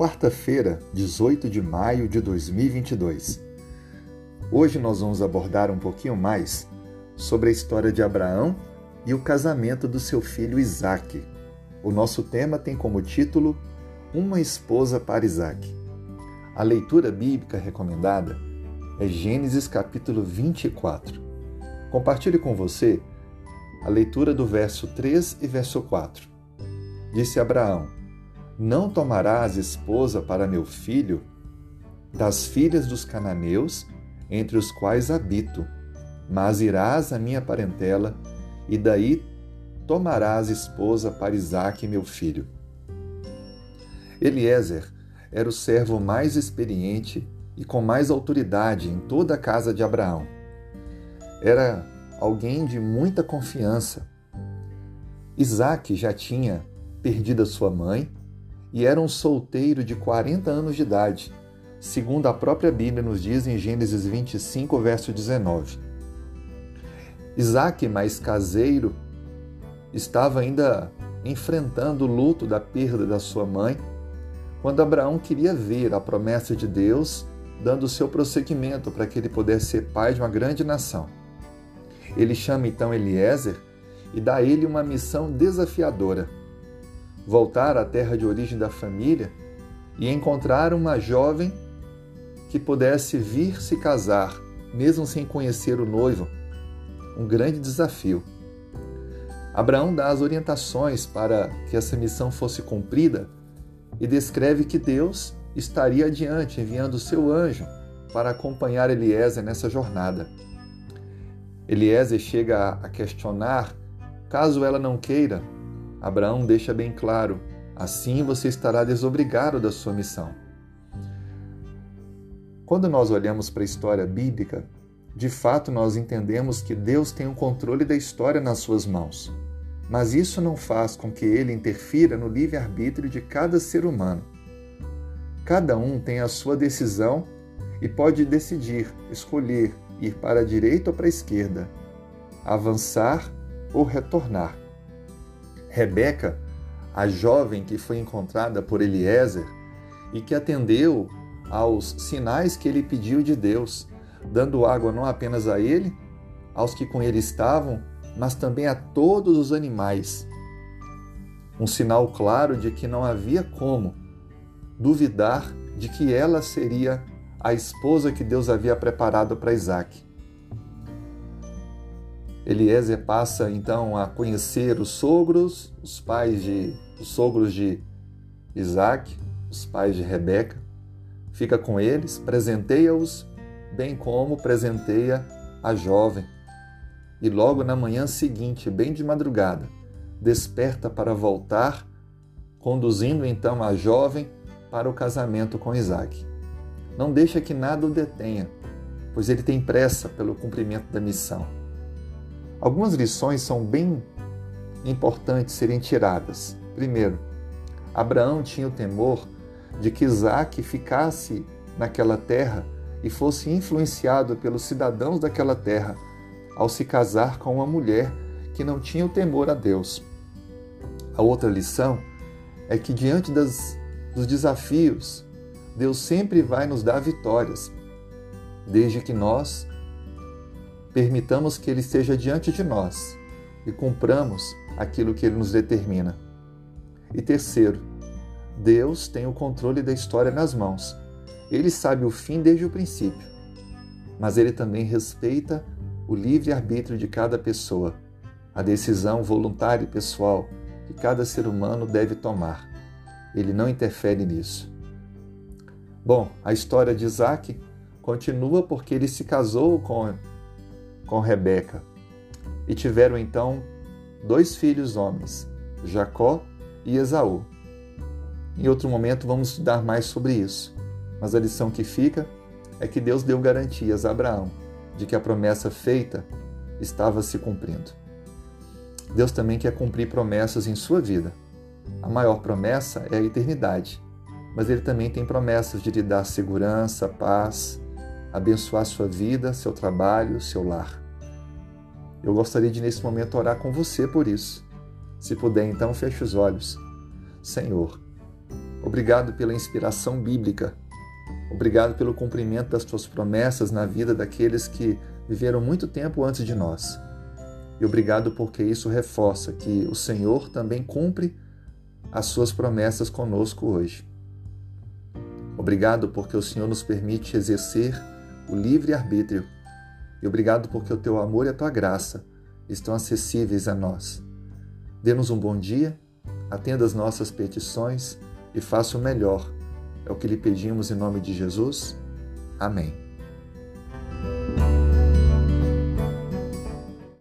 quarta-feira, 18 de maio de 2022. Hoje nós vamos abordar um pouquinho mais sobre a história de Abraão e o casamento do seu filho Isaque. O nosso tema tem como título Uma esposa para Isaque. A leitura bíblica recomendada é Gênesis capítulo 24. Compartilhe com você a leitura do verso 3 e verso 4. Disse Abraão: não tomarás esposa para meu filho das filhas dos cananeus, entre os quais habito, mas irás à minha parentela, e daí tomarás esposa para Isaque, meu filho. Eliezer era o servo mais experiente e com mais autoridade em toda a casa de Abraão. Era alguém de muita confiança. Isaque já tinha perdido a sua mãe e era um solteiro de 40 anos de idade, segundo a própria Bíblia nos diz em Gênesis 25, verso 19. Isaac, mais caseiro, estava ainda enfrentando o luto da perda da sua mãe, quando Abraão queria ver a promessa de Deus dando seu prosseguimento para que ele pudesse ser pai de uma grande nação. Ele chama então Eliezer e dá a ele uma missão desafiadora voltar à terra de origem da família e encontrar uma jovem que pudesse vir se casar, mesmo sem conhecer o noivo. Um grande desafio. Abraão dá as orientações para que essa missão fosse cumprida e descreve que Deus estaria adiante, enviando seu anjo para acompanhar Eliezer nessa jornada. Eliezer chega a questionar, caso ela não queira, Abraão deixa bem claro: assim você estará desobrigado da sua missão. Quando nós olhamos para a história bíblica, de fato nós entendemos que Deus tem o controle da história nas suas mãos. Mas isso não faz com que ele interfira no livre-arbítrio de cada ser humano. Cada um tem a sua decisão e pode decidir, escolher ir para a direita ou para a esquerda, avançar ou retornar. Rebeca, a jovem que foi encontrada por Eliezer e que atendeu aos sinais que ele pediu de Deus, dando água não apenas a ele, aos que com ele estavam, mas também a todos os animais. Um sinal claro de que não havia como duvidar de que ela seria a esposa que Deus havia preparado para Isaac. Eliezer passa então a conhecer os sogros, os pais de os sogros de Isaac, os pais de Rebeca, fica com eles, presenteia-os, bem como presenteia a jovem. E logo na manhã seguinte, bem de madrugada, desperta para voltar, conduzindo então a jovem para o casamento com Isaac. Não deixa que nada o detenha, pois ele tem pressa pelo cumprimento da missão. Algumas lições são bem importantes serem tiradas. Primeiro, Abraão tinha o temor de que Isaac ficasse naquela terra e fosse influenciado pelos cidadãos daquela terra ao se casar com uma mulher que não tinha o temor a Deus. A outra lição é que diante das, dos desafios, Deus sempre vai nos dar vitórias, desde que nós permitamos que Ele esteja diante de nós e cumpramos aquilo que Ele nos determina. E terceiro, Deus tem o controle da história nas mãos. Ele sabe o fim desde o princípio, mas Ele também respeita o livre-arbítrio de cada pessoa, a decisão voluntária e pessoal que cada ser humano deve tomar. Ele não interfere nisso. Bom, a história de Isaac continua porque ele se casou com com Rebeca. E tiveram então dois filhos homens, Jacó e Esaú. Em outro momento vamos estudar mais sobre isso, mas a lição que fica é que Deus deu garantias a Abraão de que a promessa feita estava se cumprindo. Deus também quer cumprir promessas em sua vida. A maior promessa é a eternidade, mas Ele também tem promessas de lhe dar segurança, paz, abençoar sua vida, seu trabalho, seu lar. Eu gostaria de, nesse momento, orar com você por isso. Se puder, então, feche os olhos. Senhor, Obrigado pela inspiração bíblica. Obrigado pelo cumprimento das tuas promessas na vida daqueles que viveram muito tempo antes de nós. E obrigado porque isso reforça que o Senhor também cumpre as suas promessas conosco hoje. Obrigado porque o Senhor nos permite exercer o livre arbítrio. E obrigado porque o teu amor e a tua graça estão acessíveis a nós. Dê-nos um bom dia, atenda as nossas petições e faça o melhor. É o que lhe pedimos em nome de Jesus. Amém.